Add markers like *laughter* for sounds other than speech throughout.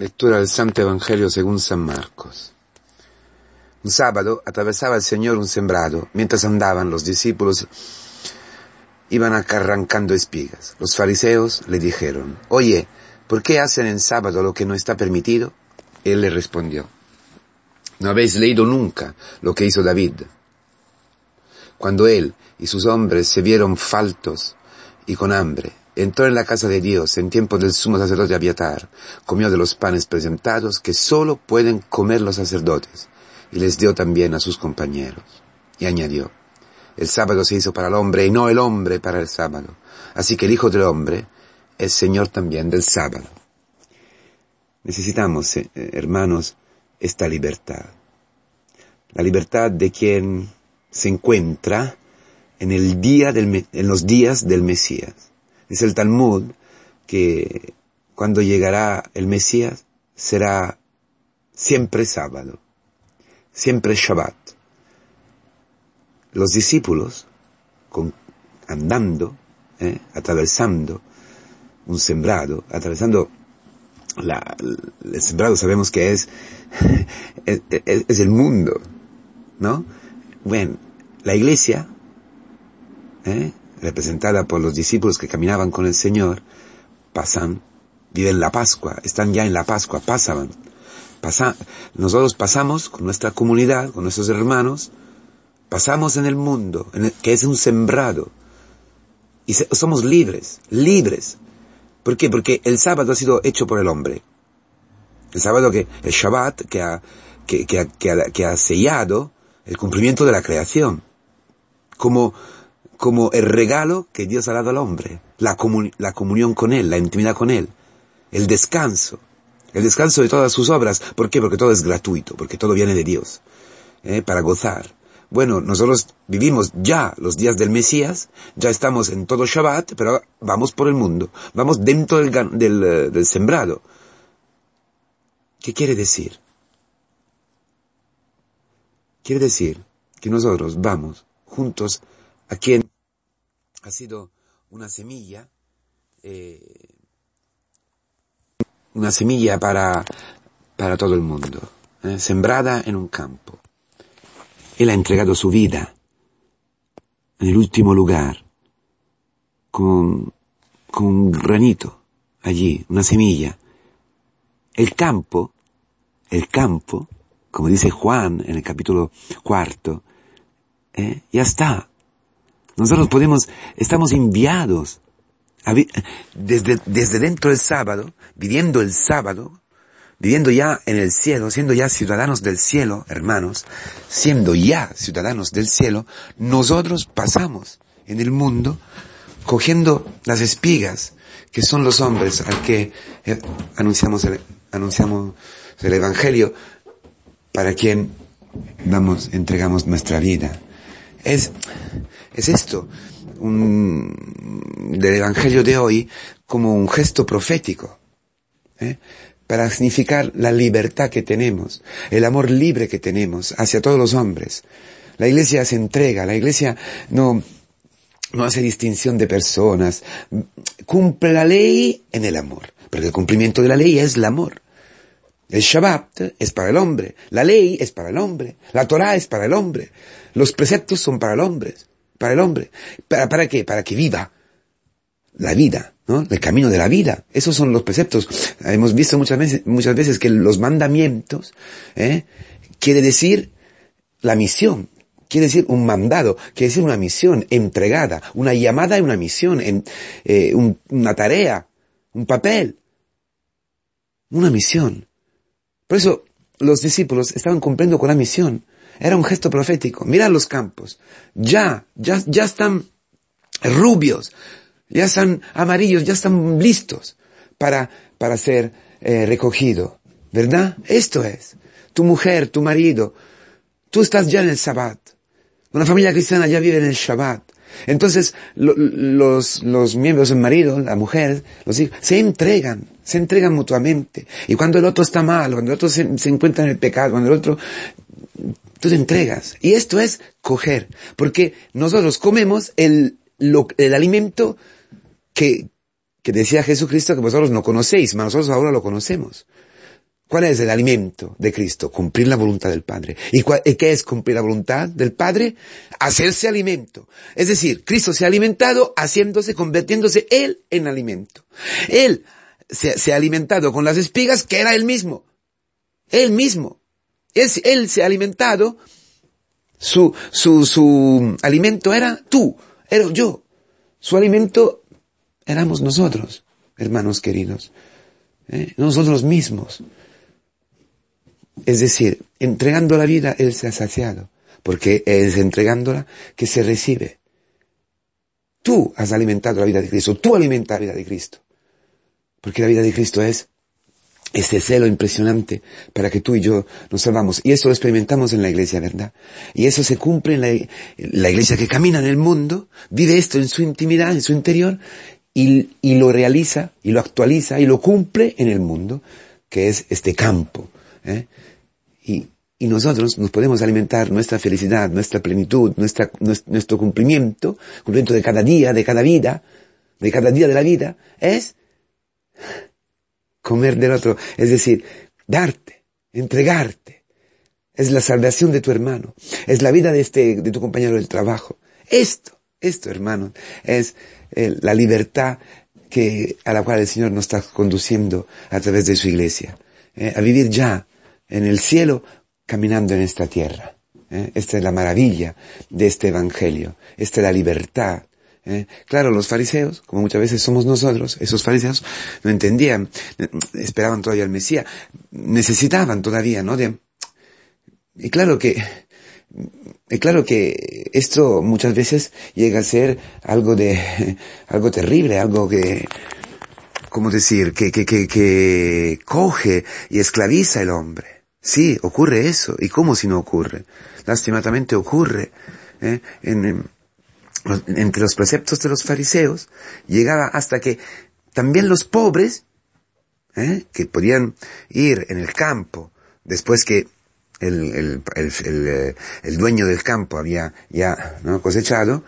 Lectura del Santo Evangelio según San Marcos. Un sábado atravesaba el Señor un sembrado. Mientras andaban, los discípulos iban arrancando espigas. Los fariseos le dijeron, Oye, ¿por qué hacen en sábado lo que no está permitido? Él le respondió, ¿no habéis leído nunca lo que hizo David? Cuando él y sus hombres se vieron faltos y con hambre, entró en la casa de Dios en tiempo del sumo sacerdote Abiatar, comió de los panes presentados que sólo pueden comer los sacerdotes, y les dio también a sus compañeros. Y añadió, el sábado se hizo para el hombre y no el hombre para el sábado. Así que el Hijo del Hombre es Señor también del sábado. Necesitamos, eh, hermanos, esta libertad. La libertad de quien se encuentra en el día en los días del Mesías Dice el Talmud que cuando llegará el Mesías será siempre sábado, siempre Shabbat. Los discípulos, andando, eh, atravesando un sembrado, atravesando la, el sembrado sabemos que es, *laughs* es, es el mundo, ¿no? Bueno, la iglesia, ¿eh? Representada por los discípulos que caminaban con el Señor, pasan, viven la Pascua, están ya en la Pascua, pasaban. Pasa, nosotros pasamos con nuestra comunidad, con nuestros hermanos, pasamos en el mundo, que es un sembrado, y somos libres, libres. ¿Por qué? Porque el sábado ha sido hecho por el hombre. El sábado que, el Shabbat, que ha, que, que, que ha sellado el cumplimiento de la creación. Como, como el regalo que Dios ha dado al hombre, la, la comunión con Él, la intimidad con Él, el descanso, el descanso de todas sus obras. ¿Por qué? Porque todo es gratuito, porque todo viene de Dios, ¿eh? para gozar. Bueno, nosotros vivimos ya los días del Mesías, ya estamos en todo Shabbat, pero vamos por el mundo, vamos dentro del, del, eh, del sembrado. ¿Qué quiere decir? Quiere decir que nosotros vamos juntos a quien ha sido una semilla, eh, una semilla para, para todo el mundo, eh, sembrada en un campo. Él ha entregado su vida en el último lugar, con, con un granito allí, una semilla. El campo, el campo, como dice Juan en el capítulo cuarto, eh, ya está, nosotros podemos, estamos enviados desde, desde dentro del sábado, viviendo el sábado, viviendo ya en el cielo, siendo ya ciudadanos del cielo, hermanos, siendo ya ciudadanos del cielo, nosotros pasamos en el mundo cogiendo las espigas que son los hombres al que eh, anunciamos el, anunciamos el evangelio para quien damos, entregamos nuestra vida. Es, es esto, un, del Evangelio de hoy, como un gesto profético, ¿eh? para significar la libertad que tenemos, el amor libre que tenemos hacia todos los hombres. La iglesia se entrega, la iglesia no, no hace distinción de personas, cumple la ley en el amor, porque el cumplimiento de la ley es el amor. El Shabbat es para el hombre, la ley es para el hombre, la Torah es para el hombre, los preceptos son para el hombre, para el hombre. ¿Para, para qué? Para que viva la vida, ¿no? El camino de la vida. Esos son los preceptos. Hemos visto muchas veces, muchas veces que los mandamientos, ¿eh? quiere decir la misión, quiere decir un mandado, quiere decir una misión entregada, una llamada y una misión, eh, una tarea, un papel, una misión. Por eso los discípulos estaban cumpliendo con la misión. Era un gesto profético. Mira los campos. Ya, ya, ya están rubios, ya están amarillos, ya están listos para, para ser eh, recogido. ¿Verdad? Esto es. Tu mujer, tu marido, tú estás ya en el Shabbat. Una familia cristiana ya vive en el Shabbat. Entonces, los, los miembros del marido, la mujer, los hijos, se entregan, se entregan mutuamente. Y cuando el otro está mal, cuando el otro se, se encuentra en el pecado, cuando el otro tú te entregas. Y esto es coger, porque nosotros comemos el, el alimento que, que decía Jesucristo que vosotros no conocéis, pero nosotros ahora lo conocemos. ¿Cuál es el alimento de Cristo? Cumplir la voluntad del Padre. ¿Y, qué es cumplir la voluntad del Padre? Hacerse alimento. Es decir, Cristo se ha alimentado haciéndose, convirtiéndose Él en alimento. Él se, ha alimentado con las espigas que era Él mismo. Él mismo. Él, él se ha alimentado, su, su, su alimento era tú, era yo. Su alimento éramos nosotros, hermanos queridos. ¿eh? Nosotros mismos. Es decir, entregando la vida, Él se ha saciado, porque es entregándola que se recibe. Tú has alimentado la vida de Cristo, tú alimentas la vida de Cristo. Porque la vida de Cristo es este celo impresionante para que tú y yo nos salvamos. Y eso lo experimentamos en la iglesia, ¿verdad? Y eso se cumple en la, la iglesia que camina en el mundo, vive esto en su intimidad, en su interior, y, y lo realiza, y lo actualiza, y lo cumple en el mundo, que es este campo. ¿eh? Y, y nosotros nos podemos alimentar nuestra felicidad, nuestra plenitud, nuestra, nuestro cumplimiento, cumplimiento de cada día, de cada vida, de cada día de la vida, es comer del otro, es decir, darte, entregarte. Es la salvación de tu hermano, es la vida de este, de tu compañero del trabajo. Esto, esto, hermano, es eh, la libertad que, a la cual el Señor nos está conduciendo a través de su iglesia, eh, a vivir ya en el cielo caminando en esta tierra. ¿eh? Esta es la maravilla de este Evangelio. Esta es la libertad. ¿Eh? Claro, los fariseos, como muchas veces somos nosotros, esos fariseos no entendían, esperaban todavía al Mesías, necesitaban todavía, ¿no? Y claro que, y claro que esto muchas veces llega a ser algo de, algo terrible, algo que, ¿cómo decir? Que, que, que, que coge y esclaviza al hombre. Sí, ocurre eso. ¿Y cómo si no ocurre? Lastimatamente ocurre. ¿eh? En, entre los preceptos de los fariseos llegaba hasta que también los pobres, ¿eh? que podían ir en el campo después que el, el, el, eh, el dueño del campo había ya cosechado,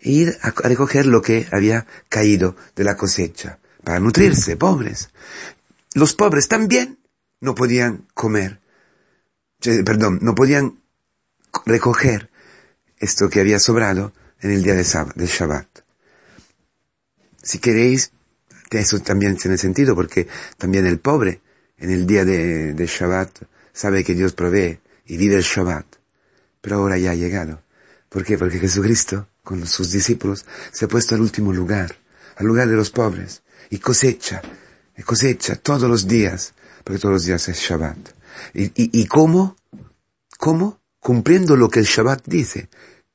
ir a recoger lo que había caído de la cosecha para nutrirse, pobres. Los pobres también no podían comer perdón, no podían recoger esto que había sobrado en el día de Shabbat. Si queréis, eso también tiene sentido porque también el pobre en el día de, de Shabbat sabe que Dios provee y vive el Shabbat. Pero ahora ya ha llegado. ¿Por qué? Porque Jesucristo, con sus discípulos, se ha puesto al último lugar, al lugar de los pobres, y cosecha, y cosecha todos los días, porque todos los días es Shabbat. ¿Y, y, cómo? ¿Cómo? Cumpliendo lo que el Shabbat dice,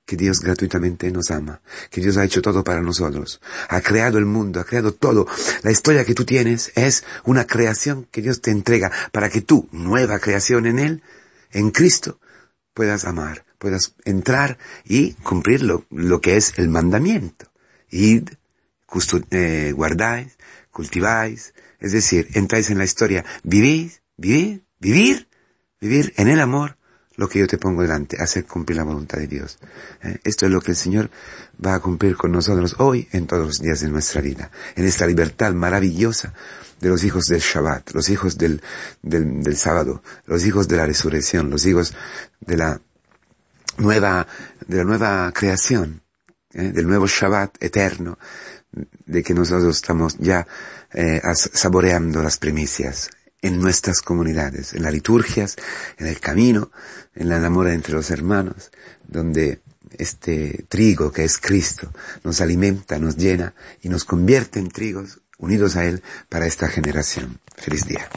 que Dios gratuitamente nos ama, que Dios ha hecho todo para nosotros, ha creado el mundo, ha creado todo. La historia que tú tienes es una creación que Dios te entrega para que tú, nueva creación en Él, en Cristo, puedas amar, puedas entrar y cumplir lo, que es el mandamiento. Id, eh, guardáis, cultiváis, es decir, entráis en la historia, vivís, vivís, Vivir, vivir en el amor lo que yo te pongo delante, hacer cumplir la voluntad de Dios. ¿Eh? Esto es lo que el Señor va a cumplir con nosotros hoy en todos los días de nuestra vida, en esta libertad maravillosa de los hijos del Shabbat, los hijos del, del, sábado, los hijos de la resurrección, los hijos de la nueva, de la nueva creación, ¿eh? del nuevo Shabbat eterno, de que nosotros estamos ya eh, saboreando las primicias en nuestras comunidades, en las liturgias, en el camino, en la enamora entre los hermanos, donde este trigo que es Cristo nos alimenta, nos llena y nos convierte en trigos unidos a Él para esta generación. Feliz día.